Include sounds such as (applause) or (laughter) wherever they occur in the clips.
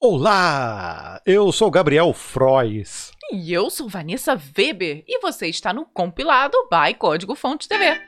Olá! Eu sou Gabriel Frois. E eu sou Vanessa Weber e você está no compilado by Código Fonte TV.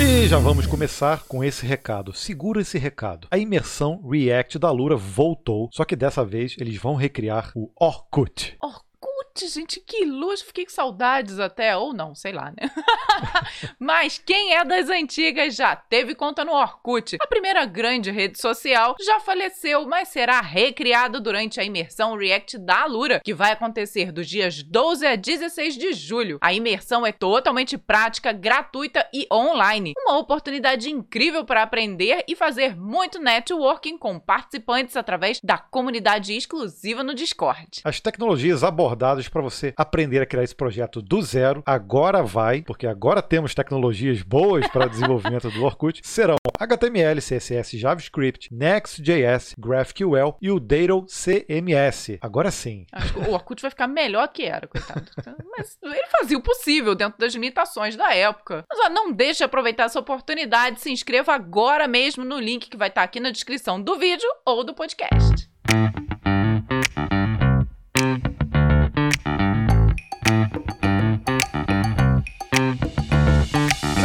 E já vamos começar com esse recado. Segura esse recado. A imersão React da Lura voltou, só que dessa vez eles vão recriar o Orkut. Orkut, gente, que luxo. Fiquei com saudades até, ou não, sei lá, né? (laughs) Mas quem é das antigas já teve conta no Orkut. A primeira grande rede social já faleceu, mas será recriada durante a imersão React da Alura, que vai acontecer dos dias 12 a 16 de julho. A imersão é totalmente prática, gratuita e online. Uma oportunidade incrível para aprender e fazer muito networking com participantes através da comunidade exclusiva no Discord. As tecnologias abordadas para você aprender a criar esse projeto do zero, agora vai, porque agora temos tecnologias boas para desenvolvimento do Orkut, (laughs) serão HTML, CSS, JavaScript, Next.js, GraphQL e o Dado CMS. Agora sim. Acho que o Orkut vai ficar melhor que era, coitado. Mas ele fazia o possível dentro das limitações da época. Mas ó, não deixe de aproveitar essa oportunidade, se inscreva agora mesmo no link que vai estar aqui na descrição do vídeo ou do podcast.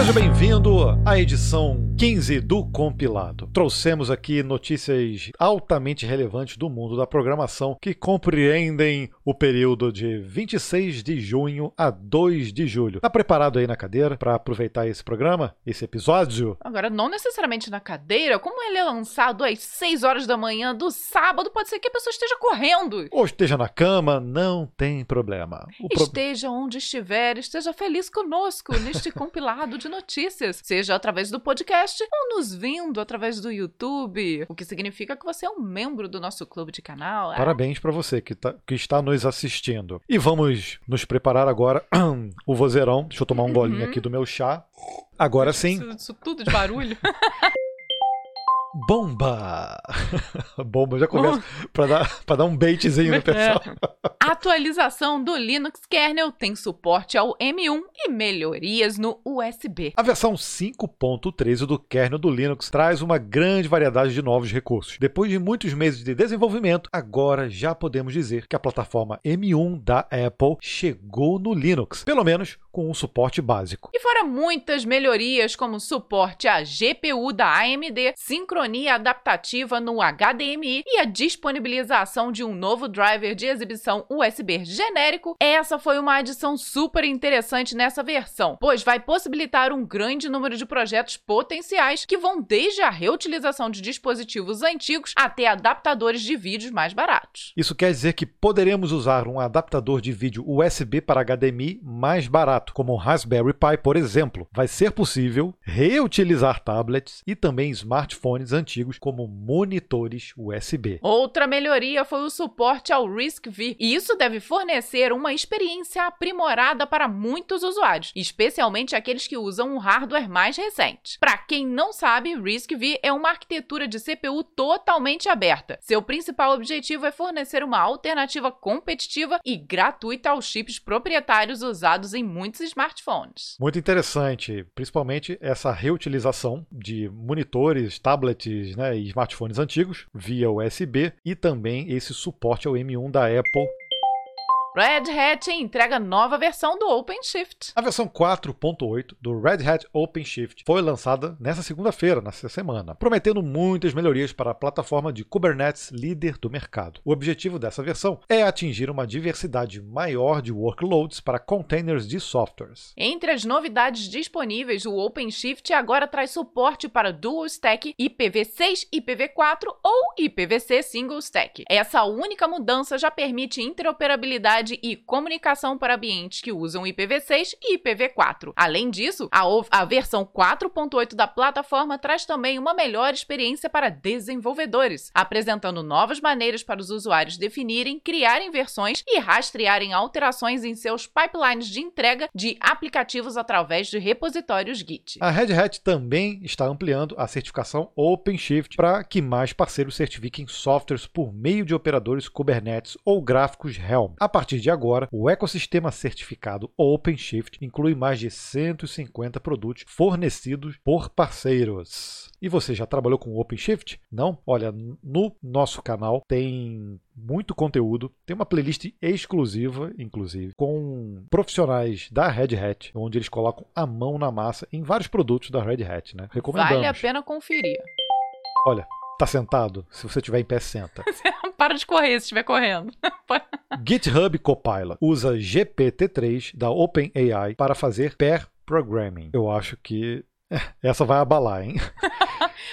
Seja bem-vindo à edição 15 do Compilado. Trouxemos aqui notícias altamente relevantes do mundo da programação que compreendem o período de 26 de junho a 2 de julho. Tá preparado aí na cadeira para aproveitar esse programa, esse episódio? Agora, não necessariamente na cadeira, como ele é lançado às 6 horas da manhã do sábado, pode ser que a pessoa esteja correndo. Ou esteja na cama, não tem problema. O pro- Esteja onde estiver, esteja feliz conosco neste (laughs) compilado de notícias, seja através do podcast ou nos vendo através do YouTube, o que significa que você é um membro do nosso clube de canal. é? Parabéns para você que, tá- que está nos assistindo. E vamos nos preparar agora (clears throat) o vozeirão. Deixa eu tomar um golinho aqui do meu chá. Agora sim, Isso, isso tudo de barulho. (laughs) bomba! (laughs) bomba, já começa para dar, pra dar um baitzinho no (laughs) pessoal. A atualização do Linux kernel tem suporte ao M1 e melhorias no USB. A versão 5.13 do kernel do Linux traz uma grande variedade de novos recursos. Depois de muitos meses de desenvolvimento, agora já podemos dizer que a plataforma M1 da Apple chegou no Linux, pelo menos com um suporte básico. E fora muitas melhorias como suporte à GPU da AMD, sincronia adaptativa no HDMI e a disponibilização de um novo driver de exibição USB genérico, essa foi uma adição super interessante nessa versão, pois vai possibilitar um grande número de projetos potenciais que vão desde a reutilização de dispositivos antigos até adaptadores de vídeos mais baratos. Isso quer dizer que poderemos usar um adaptador de vídeo USB para HDMI mais barato, como o Raspberry Pi, por exemplo. Vai ser possível reutilizar tablets e também smartphones antigos como monitores USB. Outra melhoria foi o suporte ao RISC-V, e isso deve fornecer uma experiência aprimorada para muitos usuários, especialmente aqueles que usam um hardware mais recente. Para quem não sabe, RISC-V é uma arquitetura de CPU totalmente aberta. Seu principal objetivo é fornecer uma alternativa competitiva e gratuita aos chips proprietários usados em muitos smartphones. Muito interessante, principalmente essa reutilização de monitores, tablets né, e smartphones antigos via USB e também esse suporte ao M1 da Apple. Red Hat entrega nova versão do OpenShift. A versão 4.8 do Red Hat OpenShift foi lançada nessa segunda-feira, nessa semana, prometendo muitas melhorias para a plataforma de Kubernetes líder do mercado. O objetivo dessa versão é atingir uma diversidade maior de workloads para containers de softwares. Entre as novidades disponíveis, o OpenShift agora traz suporte para Dual Stack IPv6, IPv4 ou IPv6 Single Stack. Essa única mudança já permite interoperabilidade e comunicação para ambientes que usam IPv6 e IPv4. Além disso, a, a versão 4.8 da plataforma traz também uma melhor experiência para desenvolvedores, apresentando novas maneiras para os usuários definirem, criarem versões e rastrearem alterações em seus pipelines de entrega de aplicativos através de repositórios Git. A Red Hat também está ampliando a certificação OpenShift para que mais parceiros certifiquem softwares por meio de operadores Kubernetes ou gráficos Helm. A partir partir de agora, o ecossistema certificado OpenShift inclui mais de 150 produtos fornecidos por parceiros. E você já trabalhou com OpenShift? Não? Olha, no nosso canal tem muito conteúdo, tem uma playlist exclusiva, inclusive, com profissionais da Red Hat, onde eles colocam a mão na massa em vários produtos da Red Hat, né? Recomendamos. Vale a pena conferir. Olha, tá sentado? Se você estiver em pé, senta. (laughs) Para de correr se estiver correndo. (laughs) GitHub Copilot usa GPT-3 da OpenAI para fazer pair programming. Eu acho que (laughs) essa vai abalar, hein? (laughs)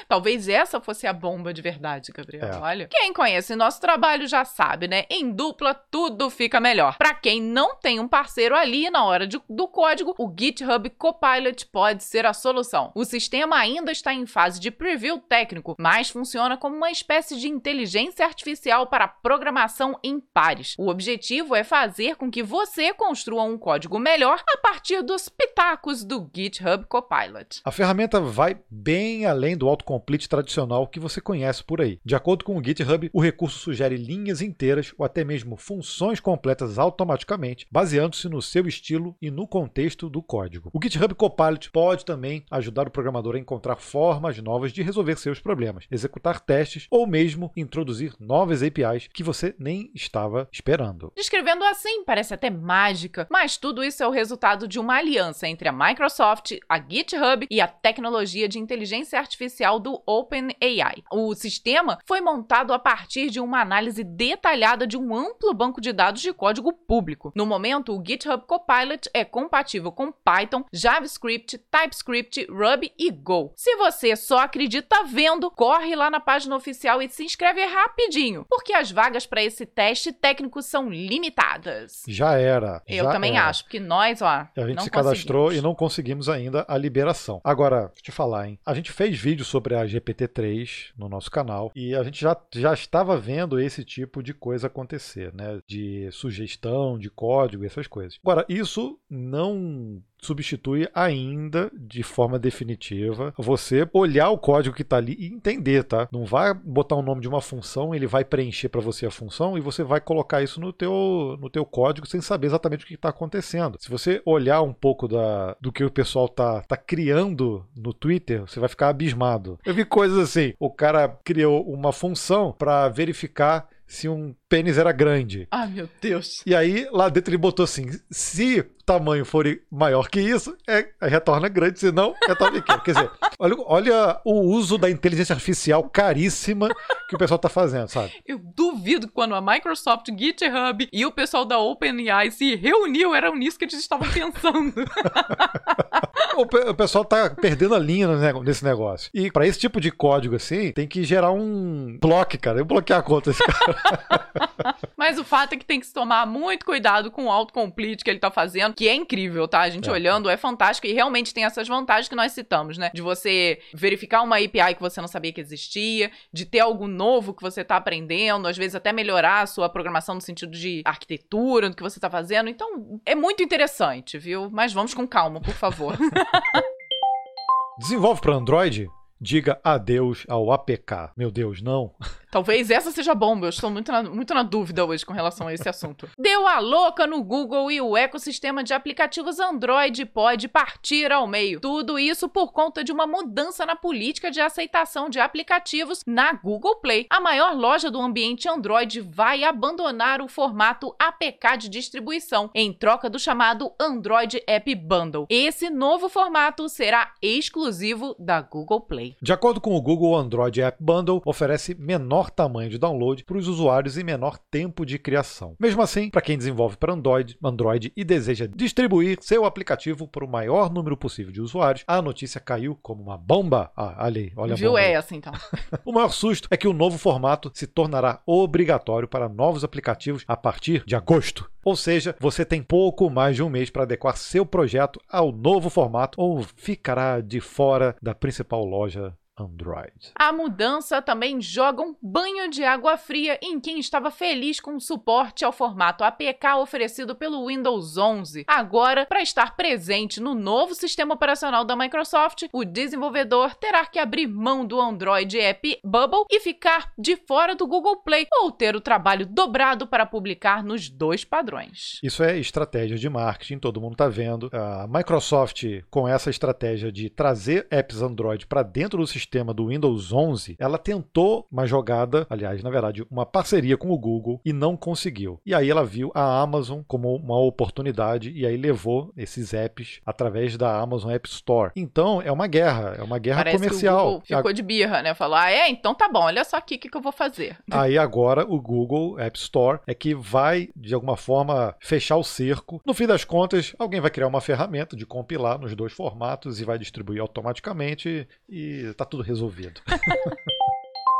Talvez essa fosse a bomba de verdade, Gabriel. É. Olha. Quem conhece nosso trabalho já sabe, né? Em dupla tudo fica melhor. Para quem não tem um parceiro ali na hora de, do código, o GitHub Copilot pode ser a solução. O sistema ainda está em fase de preview técnico, mas funciona como uma espécie de inteligência artificial para programação em pares. O objetivo é fazer com que você construa um código melhor a partir dos pitacos do GitHub Copilot. A ferramenta vai bem além do autocomplete tradicional que você conhece por aí. De acordo com o GitHub, o recurso sugere linhas inteiras ou até mesmo funções completas automaticamente, baseando-se no seu estilo e no contexto do código. O GitHub Copilot pode também ajudar o programador a encontrar formas novas de resolver seus problemas, executar testes ou mesmo introduzir novas APIs que você nem estava esperando. Descrevendo assim, parece até mágica, mas tudo isso é o resultado de uma aliança entre a Microsoft, a GitHub a tecnologia de inteligência artificial do OpenAI. O sistema foi montado a partir de uma análise detalhada de um amplo banco de dados de código público. No momento, o GitHub Copilot é compatível com Python, JavaScript, TypeScript, Ruby e Go. Se você só acredita vendo, corre lá na página oficial e se inscreve rapidinho, porque as vagas para esse teste técnico são limitadas. Já era. Eu já também era. acho, porque nós, ó. A gente se cadastrou e não conseguimos ainda a liberação. Agora, te falar, hein? A gente fez vídeo sobre a GPT-3 no nosso canal e a gente já, já estava vendo esse tipo de coisa acontecer, né? De sugestão, de código, essas coisas. Agora, isso não substitui ainda de forma definitiva você olhar o código que está ali e entender, tá? Não vai botar o nome de uma função, ele vai preencher para você a função e você vai colocar isso no teu, no teu código sem saber exatamente o que está acontecendo. Se você olhar um pouco da, do que o pessoal tá, tá criando no Twitter, você vai ficar abismado. Eu vi coisas assim, o cara criou uma função para verificar se um pênis era grande. Ai, meu Deus. E aí, lá dentro ele botou assim: se o tamanho for maior que isso, é, retorna grande, se não, retorna pequeno. Quer dizer, (laughs) olha, olha o uso da inteligência artificial caríssima que o pessoal tá fazendo, sabe? Eu duvido que quando a Microsoft, GitHub e o pessoal da OpenAI se reuniu, era nisso que eles estavam pensando. (laughs) o, pe o, pessoal tá perdendo a linha nesse negócio. E para esse tipo de código assim, tem que gerar um bloque, cara. Eu bloquear a conta desse cara. (laughs) (laughs) Mas o fato é que tem que se tomar muito cuidado com o autocomplete que ele tá fazendo, que é incrível, tá? A gente é. olhando é fantástico e realmente tem essas vantagens que nós citamos, né? De você verificar uma API que você não sabia que existia, de ter algo novo que você tá aprendendo, às vezes até melhorar a sua programação no sentido de arquitetura, do que você tá fazendo. Então, é muito interessante, viu? Mas vamos com calma, por favor. (laughs) Desenvolve para Android? Diga adeus ao APK. Meu Deus, não. (laughs) Talvez essa seja bomba. Eu estou muito na, muito na dúvida hoje com relação a esse assunto. (laughs) Deu a louca no Google e o ecossistema de aplicativos Android pode partir ao meio. Tudo isso por conta de uma mudança na política de aceitação de aplicativos na Google Play. A maior loja do ambiente Android vai abandonar o formato APK de distribuição em troca do chamado Android App Bundle. Esse novo formato será exclusivo da Google Play. De acordo com o Google, o Android App Bundle oferece menor tamanho de download para os usuários e menor tempo de criação. Mesmo assim, para quem desenvolve para Android, Android e deseja distribuir seu aplicativo para o maior número possível de usuários, a notícia caiu como uma bomba. Ah, ali, olha a Viu bomba. é essa então. (laughs) o maior susto é que o novo formato se tornará obrigatório para novos aplicativos a partir de agosto. Ou seja, você tem pouco mais de um mês para adequar seu projeto ao novo formato ou ficará de fora da principal loja Android. A mudança também joga um banho de água fria em quem estava feliz com o suporte ao formato APK oferecido pelo Windows 11. Agora, para estar presente no novo sistema operacional da Microsoft, o desenvolvedor terá que abrir mão do Android App Bubble e ficar de fora do Google Play ou ter o trabalho dobrado para publicar nos dois padrões. Isso é estratégia de marketing, todo mundo está vendo. A Microsoft, com essa estratégia de trazer apps Android para dentro do sistema do Windows 11, ela tentou uma jogada, aliás, na verdade, uma parceria com o Google e não conseguiu. E aí ela viu a Amazon como uma oportunidade e aí levou esses apps através da Amazon App Store. Então é uma guerra, é uma guerra Parece comercial. Que ficou de birra, né? Falou, ah, é, então tá bom, olha só aqui o que, que eu vou fazer. (laughs) Aí agora o Google App Store é que vai, de alguma forma, fechar o cerco. No fim das contas, alguém vai criar uma ferramenta de compilar nos dois formatos e vai distribuir automaticamente e tá tudo resolvido. (laughs)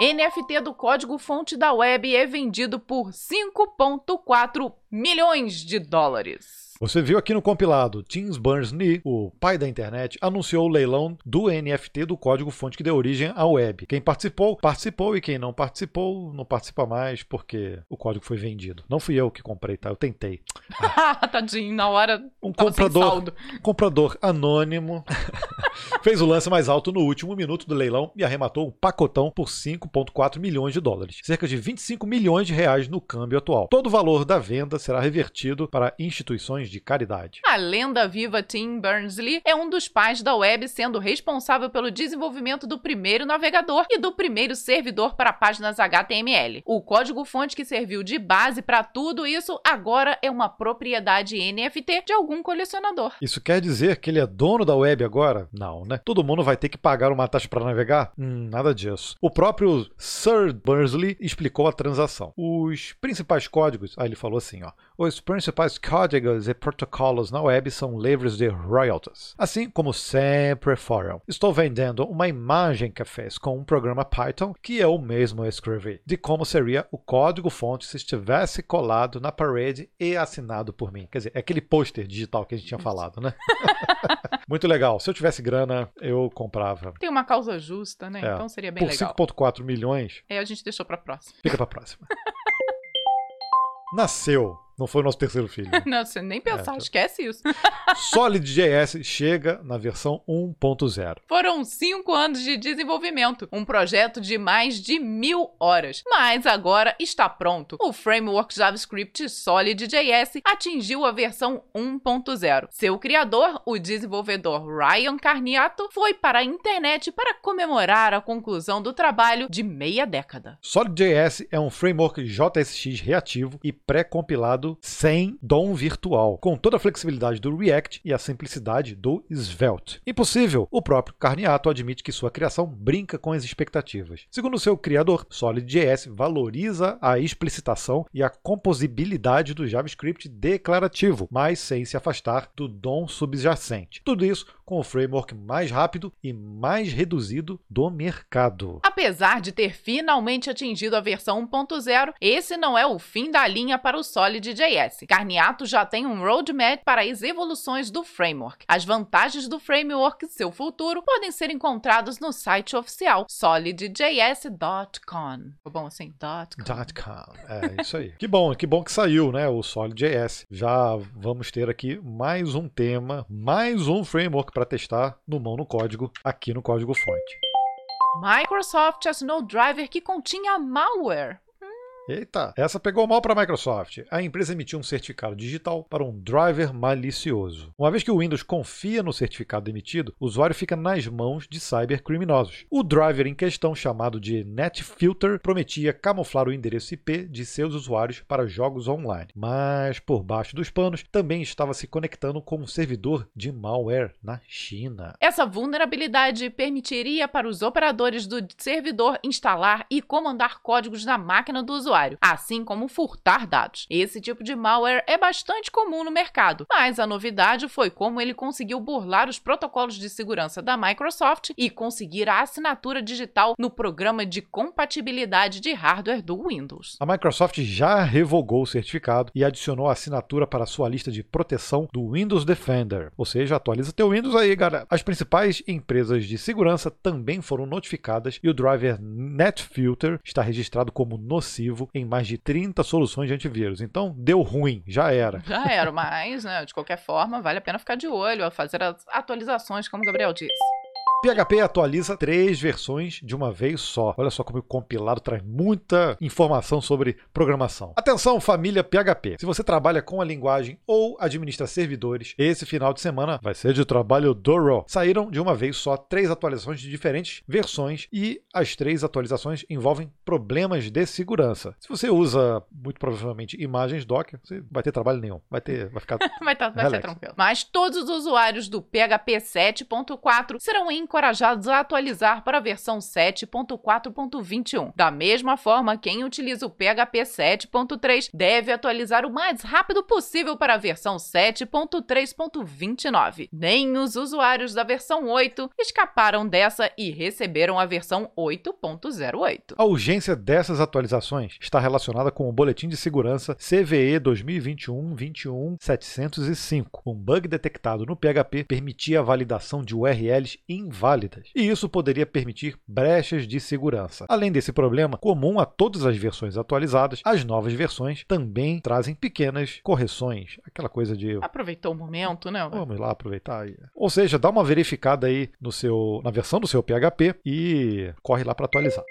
NFT do código fonte da web é vendido por 5,4 milhões de dólares. Você viu aqui no compilado, Tim Berners-Lee, o pai da internet, anunciou o leilão do NFT do código-fonte que deu origem à web. Quem participou, participou e quem não participou, não participa mais porque o código foi vendido. Não fui eu que comprei, tá? Eu tentei. Ah. (laughs) Tadinho, na hora um comprador, comprador anônimo (laughs) fez o lance mais alto no último minuto do leilão e arrematou um pacotão por 5,4 milhões de dólares, cerca de 25 milhões de reais no câmbio atual. Todo o valor da venda será revertido para instituições de caridade. A lenda viva Tim Berners-Lee é um dos pais da web, sendo responsável pelo desenvolvimento do primeiro navegador e do primeiro servidor para páginas HTML. O código-fonte que serviu de base para tudo isso agora é uma propriedade NFT de algum colecionador. Isso quer dizer que ele é dono da web agora? Não, né? Todo mundo vai ter que pagar uma taxa para navegar? Hum, nada disso. O próprio Sir Berners-Lee explicou a transação. Os principais códigos, aí ele falou assim, ó, os principais códigos e protocolos na web são livres de royalties, assim como sempre foram. Estou vendendo uma imagem que fez com um programa Python que eu mesmo escrevi, de como seria o código-fonte se estivesse colado na parede e assinado por mim. Quer dizer, é aquele pôster digital que a gente tinha falado, né? (laughs) Muito legal. Se eu tivesse grana, eu comprava. Tem uma causa justa, né? É. Então seria bem por legal. Por 5,4 milhões. É, a gente deixou pra próxima. Fica pra próxima. (laughs) Nasceu não foi o nosso terceiro filho. (laughs) não, você nem pensar, é, esquece isso. (laughs) SolidJS chega na versão 1.0. Foram cinco anos de desenvolvimento, um projeto de mais de mil horas. Mas agora está pronto. O framework JavaScript SolidJS atingiu a versão 1.0. Seu criador, o desenvolvedor Ryan Carniato, foi para a internet para comemorar a conclusão do trabalho de meia década. SolidJS é um framework JSX reativo e pré-compilado sem DOM virtual, com toda a flexibilidade do React e a simplicidade do Svelte. Impossível, o próprio Carniato admite que sua criação brinca com as expectativas. Segundo seu criador, SolidJS valoriza a explicitação e a composibilidade do JavaScript declarativo, mas sem se afastar do DOM subjacente. Tudo isso com o framework mais rápido e mais reduzido do mercado. Apesar de ter finalmente atingido a versão 1.0, esse não é o fim da linha para o Solid.js. Carniato já tem um roadmap para as evoluções do framework. As vantagens do framework e seu futuro podem ser encontrados no site oficial solidjs.com. Bom assim, .com. .com. É isso aí. que bom, que bom que saiu, né, o Solid.js. Já vamos ter aqui mais um tema, mais um framework para testar no mão no código aqui no código fonte. Microsoft assinou driver que continha malware. Eita, essa pegou mal para a Microsoft. A empresa emitiu um certificado digital para um driver malicioso. Uma vez que o Windows confia no certificado emitido, o usuário fica nas mãos de cybercriminosos. O driver em questão, chamado de NetFilter, prometia camuflar o endereço IP de seus usuários para jogos online. Mas, por baixo dos panos, também estava se conectando com um servidor de malware na China. Essa vulnerabilidade permitiria para os operadores do servidor instalar e comandar códigos na máquina do usuário usuário, assim como furtar dados. Esse tipo de malware é bastante comum no mercado, mas a novidade foi como ele conseguiu burlar os protocolos de segurança da Microsoft e conseguir a assinatura digital no programa de compatibilidade de hardware do Windows. A Microsoft já revogou o certificado e adicionou a assinatura para sua lista de proteção do Windows Defender. Ou seja, atualiza teu Windows aí, galera. As principais empresas de segurança também foram notificadas e o driver NetFilter está registrado como nocivo em mais de 30 soluções de antivírus. Então, deu ruim, já era. Já era, mas, né, de qualquer forma, vale a pena ficar de olho, fazer as atualizações, como o Gabriel disse. PHP atualiza três versões de uma vez só. Olha só como o compilado traz muita informação sobre programação. Atenção, família PHP. Se você trabalha com a linguagem ou administra servidores, esse final de semana vai ser de trabalho duro. Saíram de uma vez só três atualizações de diferentes versões e as três atualizações envolvem problemas de segurança. Se você usa muito provavelmente imagens Docker, você vai ter trabalho nenhum. Vai ter, vai ficar (laughs) vai, tá, vai ser tranquilo. Mas todos os usuários do PHP 7.4 serão encorajados a atualizar para a versão 7.4.21. Da mesma forma, quem utiliza o PHP 7.3 deve atualizar o mais rápido possível para a versão 7.3.29. Nem os usuários da versão 8 escaparam dessa e receberam a versão 8.08. A urgência dessas atualizações está relacionada com o Boletim de Segurança CVE 2021-21-705. Um bug detectado no PHP permitia a validação de URLs inválidas válidas, e isso poderia permitir brechas de segurança. Além desse problema, comum a todas as versões atualizadas, as novas versões também trazem pequenas correções. Aquela coisa de. Aproveitou o momento, né? Vamos lá aproveitar. Ou seja, dá uma verificada aí no seu, na versão do seu PHP e corre lá para atualizar.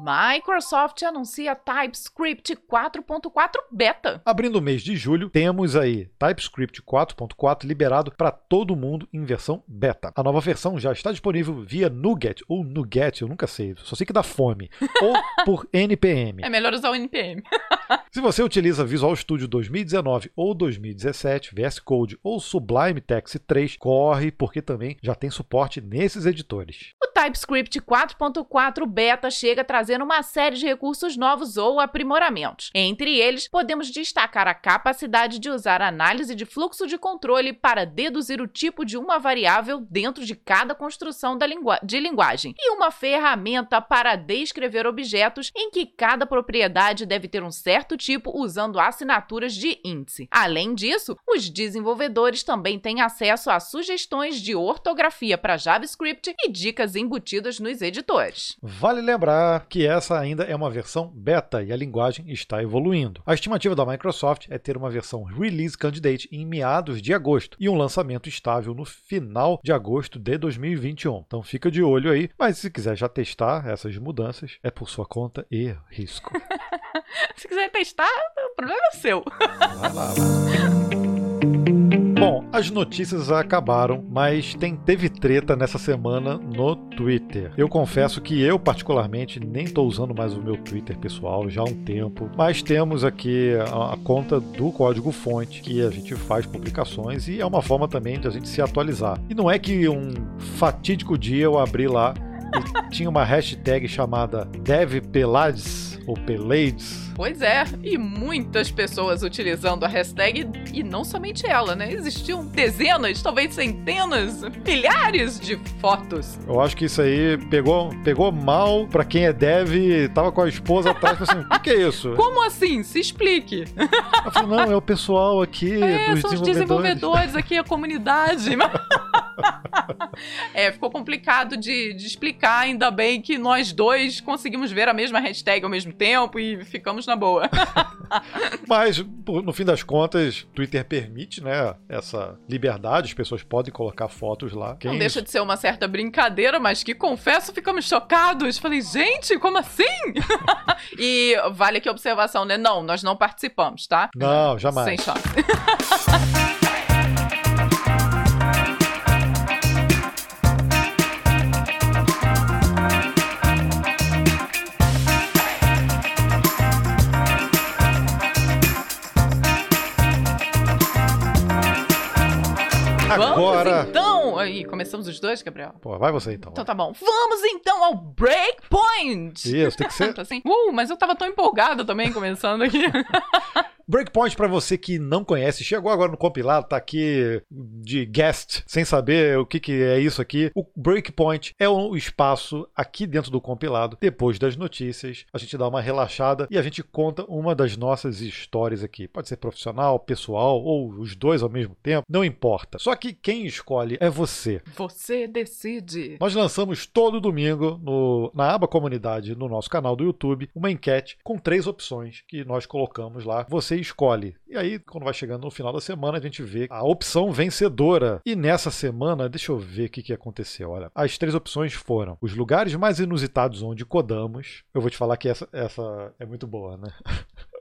Microsoft anuncia TypeScript 4.4 beta. Abrindo o mês de julho, temos aí TypeScript 4.4 liberado para todo mundo em versão beta. A nova versão já está disponível via Nuget ou Nuget, eu nunca sei, só sei que dá fome, (laughs) ou por NPM. É melhor usar o NPM. (laughs) Se você utiliza Visual Studio 2019 ou 2017, VS Code ou Sublime Text 3, corre porque também já tem suporte nesses editores. O TypeScript 4.4 beta chega trazendo uma série de recursos novos ou aprimoramentos. Entre eles, podemos destacar a capacidade de usar análise de fluxo de controle para deduzir o tipo de uma variável dentro de cada construção lingu de linguagem, e uma ferramenta para descrever objetos em que cada propriedade deve ter um certo tipo usando assinaturas de índice. Além disso, os desenvolvedores também têm acesso a sugestões de ortografia para JavaScript e dicas embutidas nos editores. Vale lembrar que essa ainda é uma versão beta e a linguagem está evoluindo. A estimativa da Microsoft é ter uma versão Release Candidate em meados de agosto e um lançamento estável no final de agosto de 2021. Então fica de olho aí, mas se quiser já testar essas mudanças, é por sua conta e risco. (laughs) se quiser testar, o problema é seu. Vai lá, vai. (laughs) Bom, as notícias acabaram, mas tem, teve treta nessa semana no Twitter. Eu confesso que eu, particularmente, nem estou usando mais o meu Twitter pessoal já há um tempo, mas temos aqui a, a conta do código fonte que a gente faz publicações e é uma forma também de a gente se atualizar. E não é que um fatídico dia eu abri lá e (laughs) tinha uma hashtag chamada DevPelades ou Pelades Pois é, e muitas pessoas utilizando a hashtag, e não somente ela, né? Existiam dezenas, talvez centenas, milhares de fotos. Eu acho que isso aí pegou, pegou mal pra quem é dev, tava com a esposa atrás, assim, o que, é isso? (laughs) Como assim? Se explique. Eu falei, não, é o pessoal aqui é, dos são desenvolvedores. os desenvolvedores aqui, a comunidade. (laughs) (laughs) é, ficou complicado de, de explicar, ainda bem que nós dois conseguimos ver a mesma hashtag ao mesmo tempo e ficamos na boa. (laughs) Mas, no fim das contas, Twitter permite, né, essa liberdade, as pessoas podem colocar fotos lá. Quem... Não deixa de ser uma certa brincadeira, mas que confesso, ficamos chocados. Falei, gente, como assim? (laughs) e vale aqui a observação, né? Não, nós não participamos, tá? Não, jamais. Sem chance. Agora, então então. Aí, começamos os dois, Gabriel? Pô, vai você então. Então tá bom. Vamos então ao Breakpoint! Isso, tem que ser. (laughs) assim, uh, mas eu tava tão empolgada também começando aqui. (laughs) Breakpoint, para você que não conhece, chegou agora no compilado, tá aqui de guest, sem saber o que, que é isso aqui. O Breakpoint é um espaço aqui dentro do compilado. Depois das notícias, a gente dá uma relaxada e a gente conta uma das nossas histórias aqui. Pode ser profissional, pessoal ou os dois ao mesmo tempo, não importa. Só que quem escolhe é você. Você decide. Nós lançamos todo domingo no, na aba comunidade no nosso canal do YouTube uma enquete com três opções que nós colocamos lá. Você escolhe. E aí, quando vai chegando no final da semana, a gente vê a opção vencedora. E nessa semana, deixa eu ver o que, que aconteceu. Olha, as três opções foram os lugares mais inusitados onde codamos. Eu vou te falar que essa, essa é muito boa, né? (laughs)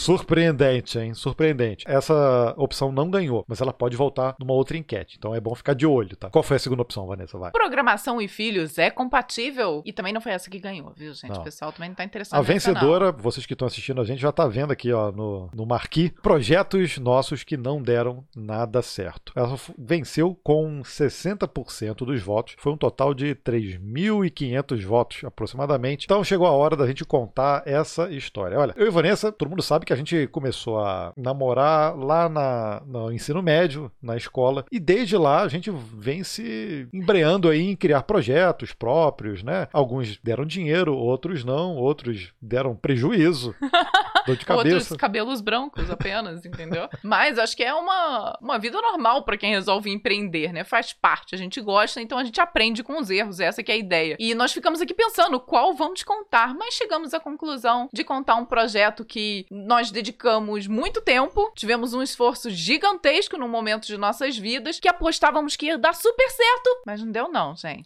Surpreendente, hein? Surpreendente. Essa opção não ganhou, mas ela pode voltar numa outra enquete. Então é bom ficar de olho, tá? Qual foi a segunda opção, Vanessa? Vai. Programação e filhos é compatível? E também não foi essa que ganhou, viu, gente? Não. O pessoal também não tá interessado A vencedora, vocês que estão assistindo a gente já tá vendo aqui, ó, no, no marquee, projetos nossos que não deram nada certo. Ela venceu com 60% dos votos. Foi um total de 3.500 votos, aproximadamente. Então chegou a hora da gente contar essa história. Olha, eu e Vanessa, todo mundo sabe que a gente começou a namorar lá na, no ensino médio, na escola, e desde lá a gente vem se embreando aí em criar projetos próprios, né? Alguns deram dinheiro, outros não, outros deram prejuízo. (laughs) Dor de cabeça. Outros cabelos brancos apenas, entendeu? Mas acho que é uma, uma vida normal para quem resolve empreender, né? Faz parte, a gente gosta, então a gente aprende com os erros, essa que é a ideia. E nós ficamos aqui pensando qual vamos contar, mas chegamos à conclusão de contar um projeto que nós dedicamos muito tempo, tivemos um esforço gigantesco no momento de nossas vidas, que apostávamos que ia dar super certo, mas não deu não, gente.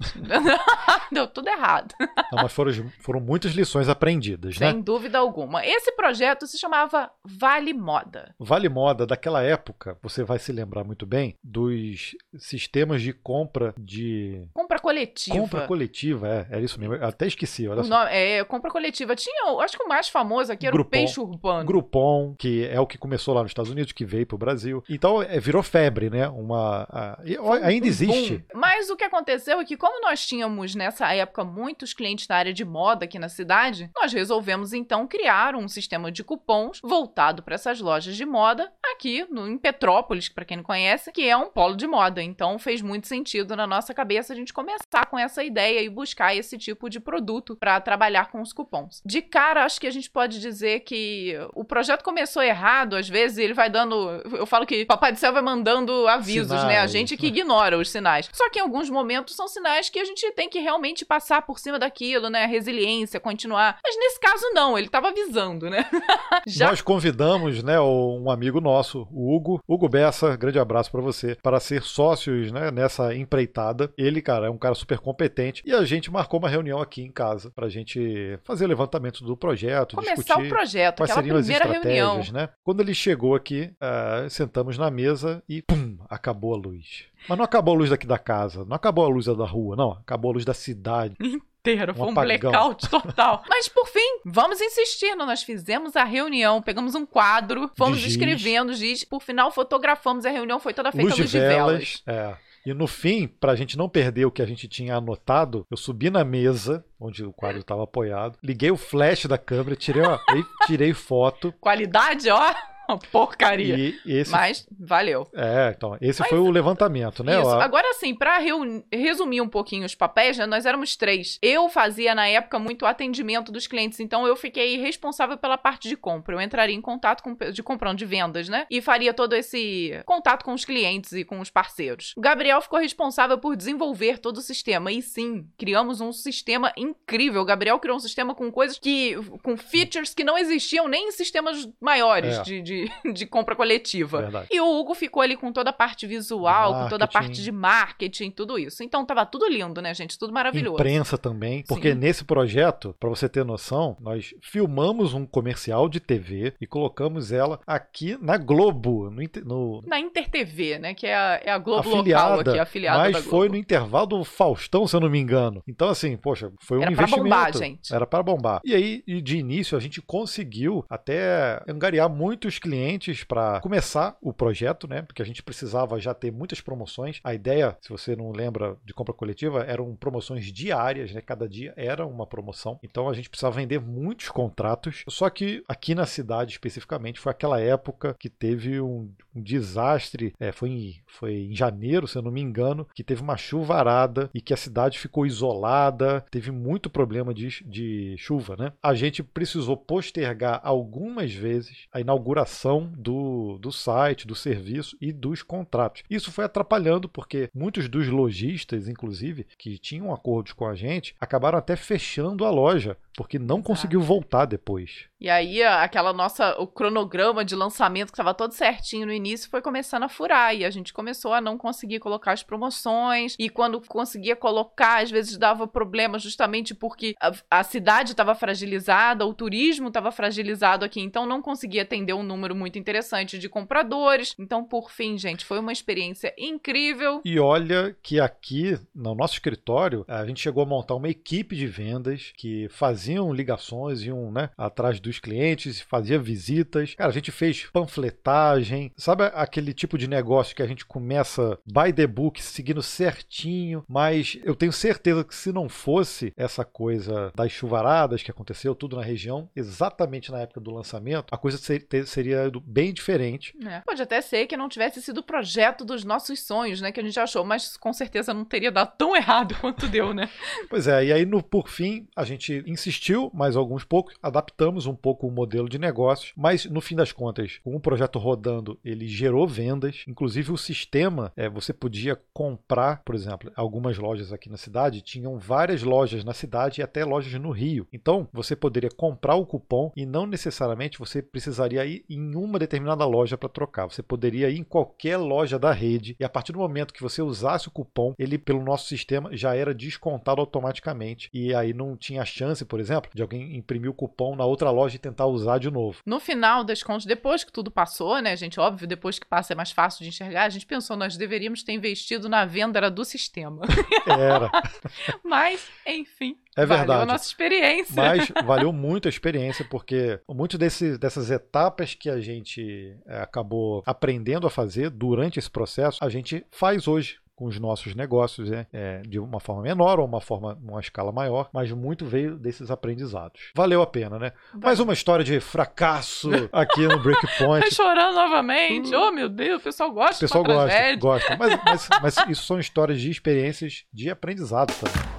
(laughs) deu tudo errado. Não, mas foram, foram muitas lições aprendidas, Sem né? Sem dúvida alguma. Esse projeto se chamava Vale Moda. Vale Moda, daquela época, você vai se lembrar muito bem dos sistemas de compra de... Compra coletiva. Compra coletiva, é, era isso mesmo. Eu até esqueci, olha só. Nome, é, compra coletiva. Tinha, acho que o mais famoso aqui era o Peixe Urbano. Groupon, que é o que começou lá nos Estados Unidos, que veio pro Brasil. Então, é, virou febre, né? Uma... A, ainda existe. Mas o que aconteceu é que como nós tínhamos, nessa época, muitos clientes da área de moda aqui na cidade, nós resolvemos, então, criar um sistema de cupons voltado para essas lojas de moda aqui no, em Petrópolis, para quem não conhece, que é um polo de moda. Então, fez muito sentido na nossa cabeça a gente começar com essa ideia e buscar esse tipo de produto para trabalhar com os cupons. De cara, acho que a gente pode dizer que o projeto começou errado, às vezes ele vai dando. Eu falo que Papai do Céu vai mandando avisos, sinais, né? A gente que ignora os sinais. Só que em alguns momentos são sinais que a gente tem que realmente passar por cima daquilo, né? Resiliência, continuar. Mas nesse caso, não, ele tava avisando, né? (laughs) Já... Nós convidamos, né, um amigo nosso, o Hugo, Hugo Bessa, grande abraço para você, para ser sócios, né, nessa empreitada. Ele, cara, é um cara super competente e a gente marcou uma reunião aqui em casa pra gente fazer o levantamento do projeto, Começar discutir o projeto, quais seriam as primeira reunião. né? Quando ele chegou aqui, uh, sentamos na mesa e pum, acabou a luz. Mas não acabou a luz daqui da casa, não acabou a luz da rua, não, acabou a luz da cidade. (laughs) inteiro. Um Foi um apagão. blackout (laughs) total. Mas por fim, vamos insistindo. Nós fizemos a reunião, pegamos um quadro, fomos giz. escrevendo giz. Por final, fotografamos. A reunião foi toda feita luz luz de de velas. É. E no fim, pra gente não perder o que a gente tinha anotado, eu subi na mesa, onde o quadro estava apoiado, liguei o flash da câmera, tirei, uma, (laughs) tirei foto. Qualidade, ó. (laughs) Uma porcaria. E esse, Mas valeu. É, então, esse Mas- foi o levantamento, né? Isso. A- Agora sim, pra reuni- resumir um pouquinho os papéis, né, nós éramos três. Eu fazia na época muito atendimento dos clientes, então eu fiquei responsável pela parte de compra. Eu entraria em contato com de comprão de vendas, né? E faria todo esse contato com os clientes e com os parceiros. O Gabriel ficou responsável por desenvolver todo o sistema. E sim, criamos um sistema incrível. O Gabriel criou um sistema com coisas que. com features que não existiam nem em sistemas maiores É. de, de, (laughs) de compra coletiva. Verdade. E o Hugo ficou ali com toda a parte visual, com toda a parte de marketing, tudo isso. Então tava tudo lindo, né, gente? Tudo maravilhoso. Imprensa também, porque Sim. nesse projeto, pra você ter noção, nós filmamos um comercial de TV e colocamos ela aqui na Globo, no, inter- no- Na InterTV, né? Que é a, é a Globo afiliada, local aqui, afiliada mas foi no intervalo do Faustão, se eu não me engano. Então assim, poxa, foi um Era investimento. bombar, gente. Era para bombar. E aí, de início, a gente conseguiu até angariar muitos clientes para começar o projeto, né? Porque a gente precisava já ter muitas promoções. A ideia, se você não lembra de compra coletiva, eram promoções diárias, né? Cada dia era uma promoção. Então a gente precisava vender muitos contratos. Só que aqui na cidade especificamente foi aquela época que teve um, um desastre. É, foi, em, foi em janeiro, se eu não me engano, que teve uma chuvarada e que a cidade ficou isolada. Teve muito problema de, de chuva, né? A gente precisou postergar algumas vezes a inauguração do, do site, do serviço e dos contratos. Isso foi atrapalhando porque muitos dos lojistas, inclusive, que tinham acordos com a gente, acabaram até fechando a loja porque não conseguiu voltar depois. E aí, aquela nossa, o cronograma de lançamento que estava todo certinho no início foi começando a furar. E a gente começou a não conseguir colocar as promoções. E quando conseguia colocar, às vezes dava problema justamente porque a, a cidade estava fragilizada, o turismo estava fragilizado aqui. Então não conseguia atender um número muito interessante de compradores. Então, por fim, gente, foi uma experiência incrível. E olha que aqui, no nosso escritório, a gente chegou a montar uma equipe de vendas que faziam ligações, iam né, atrás dos clientes, fazia visitas. Cara, a gente fez panfletagem. Sabe aquele tipo de negócio que a gente começa by the book, seguindo certinho, mas eu tenho certeza que se não fosse essa coisa das chuvaradas que aconteceu tudo na região, exatamente na época do lançamento, a coisa seria bem diferente. É. Pode até ser que não tivesse sido o projeto dos nossos sonhos, né, que a gente achou, mas com certeza não teria dado tão errado (laughs) quanto deu, né? Pois é, e aí no por fim a gente insistiu mais alguns poucos, adaptamos um pouco o modelo de negócios, mas no fim das contas, com o projeto rodando, ele gerou vendas. Inclusive o sistema, é, você podia comprar, por exemplo, algumas lojas aqui na cidade tinham várias lojas na cidade e até lojas no Rio. Então você poderia comprar o cupom e não necessariamente você precisaria ir em uma determinada loja para trocar. Você poderia ir em qualquer loja da rede e a partir do momento que você usasse o cupom, ele pelo nosso sistema já era descontado automaticamente e aí não tinha chance, por exemplo, de alguém imprimir o cupom na outra loja e tentar usar de novo. No final das contas, depois que tudo passou, né, gente? Óbvio, depois que passa é mais fácil de enxergar. A gente pensou, nós deveríamos ter investido na venda do sistema. Era. (laughs) Mas, enfim. É verdade. Valeu a nossa experiência. Mas (laughs) valeu muito a experiência, porque muito desse, dessas etapas que a gente é, acabou aprendendo a fazer durante esse processo, a gente faz hoje com os nossos negócios, né? é, de uma forma menor ou uma forma, uma escala maior, mas muito veio desses aprendizados. Valeu a pena, né? Valeu. Mais uma história de fracasso aqui no Breakpoint. Tá chorando novamente. Oh, meu Deus, o pessoal gosta. O pessoal gosta, gosta. Mas, mas, mas isso são histórias de experiências de aprendizado também.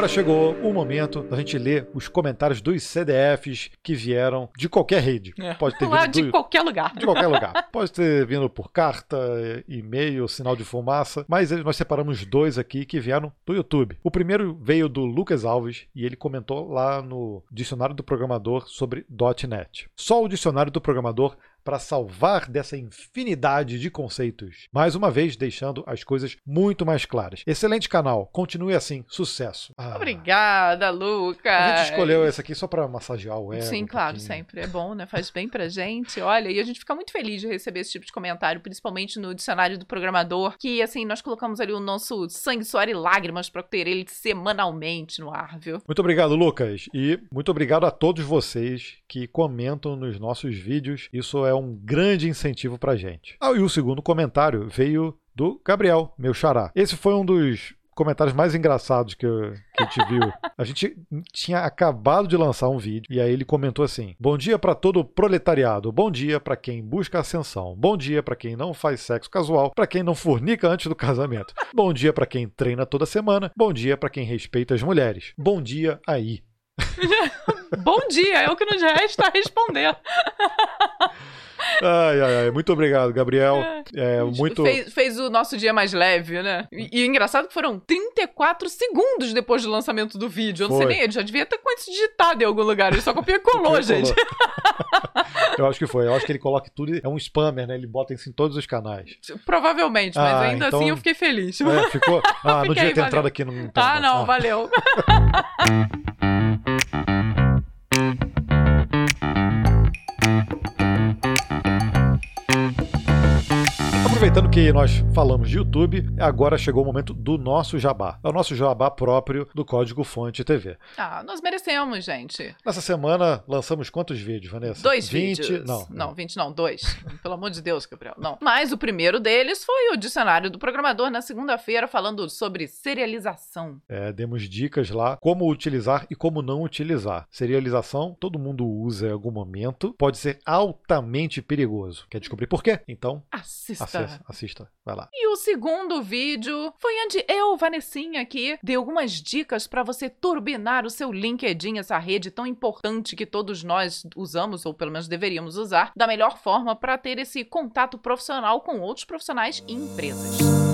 Agora chegou o momento da gente ler os comentários dos CDFs que vieram de qualquer rede. É. Pode ter (laughs) vindo de do... qualquer lugar. De qualquer lugar. (laughs) Pode ter vindo por carta, e-mail, sinal de fumaça, mas nós separamos dois aqui que vieram do YouTube. O primeiro veio do Lucas Alves e ele comentou lá no Dicionário do Programador sobre .NET. Só o Dicionário do Programador para salvar dessa infinidade de conceitos. Mais uma vez, deixando as coisas muito mais claras. Excelente canal, continue assim, sucesso. Ah. Obrigada, Lucas. A gente escolheu esse aqui só para massagear o ego. Sim, um claro, sempre. É bom, né? Faz bem pra gente. Olha, e a gente fica muito feliz de receber esse tipo de comentário, principalmente no dicionário do programador, que assim, nós colocamos ali o nosso sangue, suor e lágrimas para ter ele semanalmente no ar, viu? Muito obrigado, Lucas. E muito obrigado a todos vocês que comentam nos nossos vídeos. Isso é é um grande incentivo para gente. Ah, e o segundo comentário veio do Gabriel, meu xará. Esse foi um dos comentários mais engraçados que, eu, que a gente viu. A gente tinha acabado de lançar um vídeo e aí ele comentou assim: Bom dia para todo proletariado, bom dia para quem busca ascensão, bom dia para quem não faz sexo casual, para quem não fornica antes do casamento, bom dia para quem treina toda semana, bom dia para quem respeita as mulheres, bom dia aí. (laughs) bom dia, é o que nos resta responder. Ai, ai, ai. Muito obrigado, Gabriel. É, é muito... Fez, fez, o nosso dia mais leve, né? E, e engraçado que foram 34 segundos depois do lançamento do vídeo. Eu não Foi. sei nem, ele já devia ter com isso digitado em algum lugar. Ele só copia e colou, gente. (laughs) Eu acho que foi. Eu acho que ele coloca tudo. É um spammer, né? Ele bota isso em todos os canais. Provavelmente, mas ah, ainda então... assim eu fiquei feliz. É, ficou. (laughs) Ah, não devia ter entrado aqui no. Então, ah, não, ah. valeu. (laughs) Aproveitando que nós falamos de YouTube, agora chegou o momento do nosso jabá. É o nosso jabá próprio do Código Fonte TV. Ah, nós merecemos, gente. Nessa semana lançamos quantos vídeos, Vanessa? Dois 20? vídeos. Não, não, 20 não, dois. (laughs) Pelo amor de Deus, Gabriel. Não. Mas o primeiro deles foi o dicionário do programador na segunda-feira falando sobre serialização. É, demos dicas lá como utilizar e como não utilizar. Serialização, todo mundo usa em algum momento, pode ser altamente perigoso. Quer descobrir por quê? Então, Assista. assista, assista. vai lá. E o segundo vídeo foi onde eu, Vanessinha, aqui, dei algumas dicas para você turbinar o seu LinkedIn, essa rede tão importante que todos nós usamos, ou pelo menos deveríamos usar, da melhor forma para ter esse contato profissional com outros profissionais e empresas.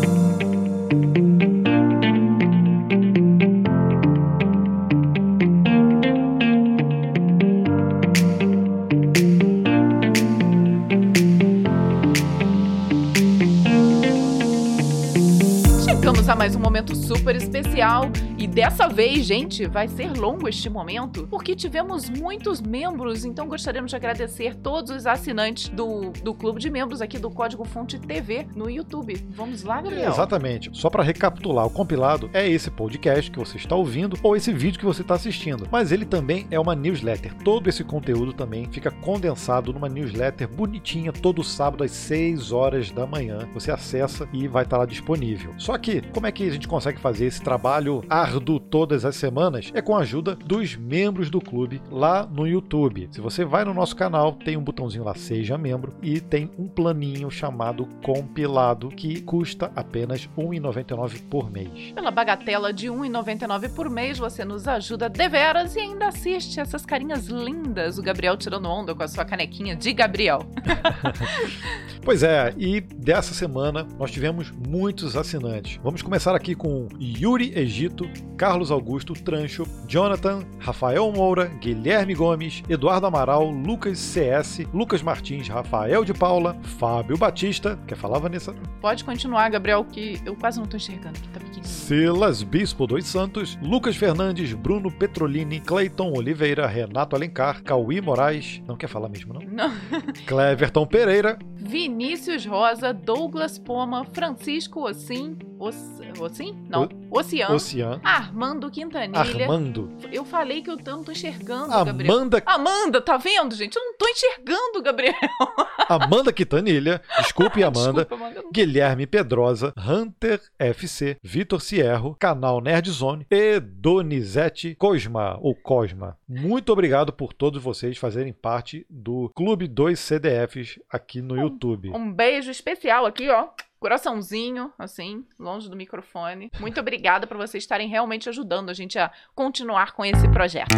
Especial e dessa vez, gente, vai ser longo este momento porque tivemos muitos membros, então gostaríamos de agradecer todos os assinantes do, do clube de membros aqui do Código Fonte TV no YouTube. Vamos lá, Gabriel? Exatamente. Só para recapitular, o compilado é esse podcast que você está ouvindo ou esse vídeo que você está assistindo. Mas ele também é uma newsletter. Todo esse conteúdo também fica condensado numa newsletter bonitinha todo sábado às 6 horas da manhã. Você acessa e vai estar lá disponível. Só que, como é que a gente consegue fazer esse trabalho árduo todas as semanas? É com a ajuda dos membros do clube lá no YouTube. Se você vai no nosso canal, tem um botãozinho lá, seja membro, e tem um planinho chamado compilado que custa apenas R$ 1,99 por mês. Pela bagatela de R$ 1,99 por mês, você nos ajuda deveras e ainda assiste essas carinhas lindas. O Gabriel tirando onda com a sua canequinha de Gabriel. (laughs) Pois é, e dessa semana nós tivemos muitos assinantes. Vamos começar aqui com Yuri Egito, Carlos Augusto Trancho, Jonathan, Rafael Moura, Guilherme Gomes, Eduardo Amaral, Lucas CS, Lucas Martins, Rafael de Paula, Fábio Batista. Quer falar, Vanessa? Pode continuar, Gabriel, que eu quase não tô enxergando aqui, tá pequenininho. Silas Bispo dos Santos, Lucas Fernandes, Bruno Petrolini, Cleiton Oliveira, Renato Alencar, Cauí Moraes. Não quer falar mesmo, não? Não. (laughs) Cleverton Pereira, Vinícius Rosa, Douglas Poma, Francisco Ossim, Os... Ossim? Não, Oceano, Ocean, Armando Quintanilha. Armando, Eu falei que eu não tô enxergando, Gabriel. Amanda, Amanda, tá vendo, gente? Eu não tô enxergando, Gabriel. (laughs) Amanda Quintanilha, desculpe, Amanda. Desculpa, Amanda. Guilherme Pedrosa, Hunter FC, Vitor Sierro, Canal Nerdzone e Donizete Cosma, ou Cosma. Muito obrigado por todos vocês fazerem parte do Clube dos CDFs aqui no YouTube. Um beijo especial aqui, ó. Coraçãozinho, assim, longe do microfone. Muito obrigada por vocês estarem realmente ajudando a gente a continuar com esse projeto.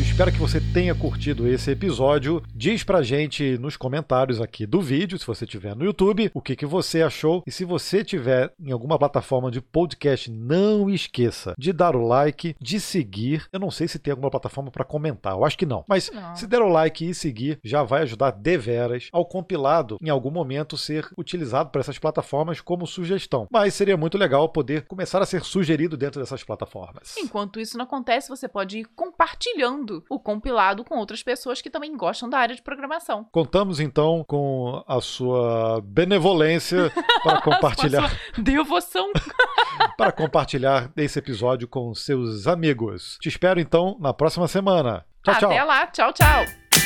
Espero que você tenha curtido esse episódio. Diz pra gente nos comentários aqui do vídeo, se você estiver no YouTube, o que, que você achou. E se você estiver em alguma plataforma de podcast, não esqueça de dar o like, de seguir. Eu não sei se tem alguma plataforma para comentar, eu acho que não. Mas Não. se der o like e seguir, já vai ajudar deveras ao compilado em algum momento ser utilizado por essas plataformas como sugestão. Mas seria muito legal poder começar a ser sugerido dentro dessas plataformas. Enquanto isso não acontece, você pode ir compartilhando o compilado com outras pessoas que também gostam da área de programação. Contamos então com a sua benevolência (laughs) para compartilhar, Devoção. (laughs) para compartilhar esse episódio com seus amigos. Te espero então na próxima semana. Tchau, tchau. Até lá. Tchau, tchau.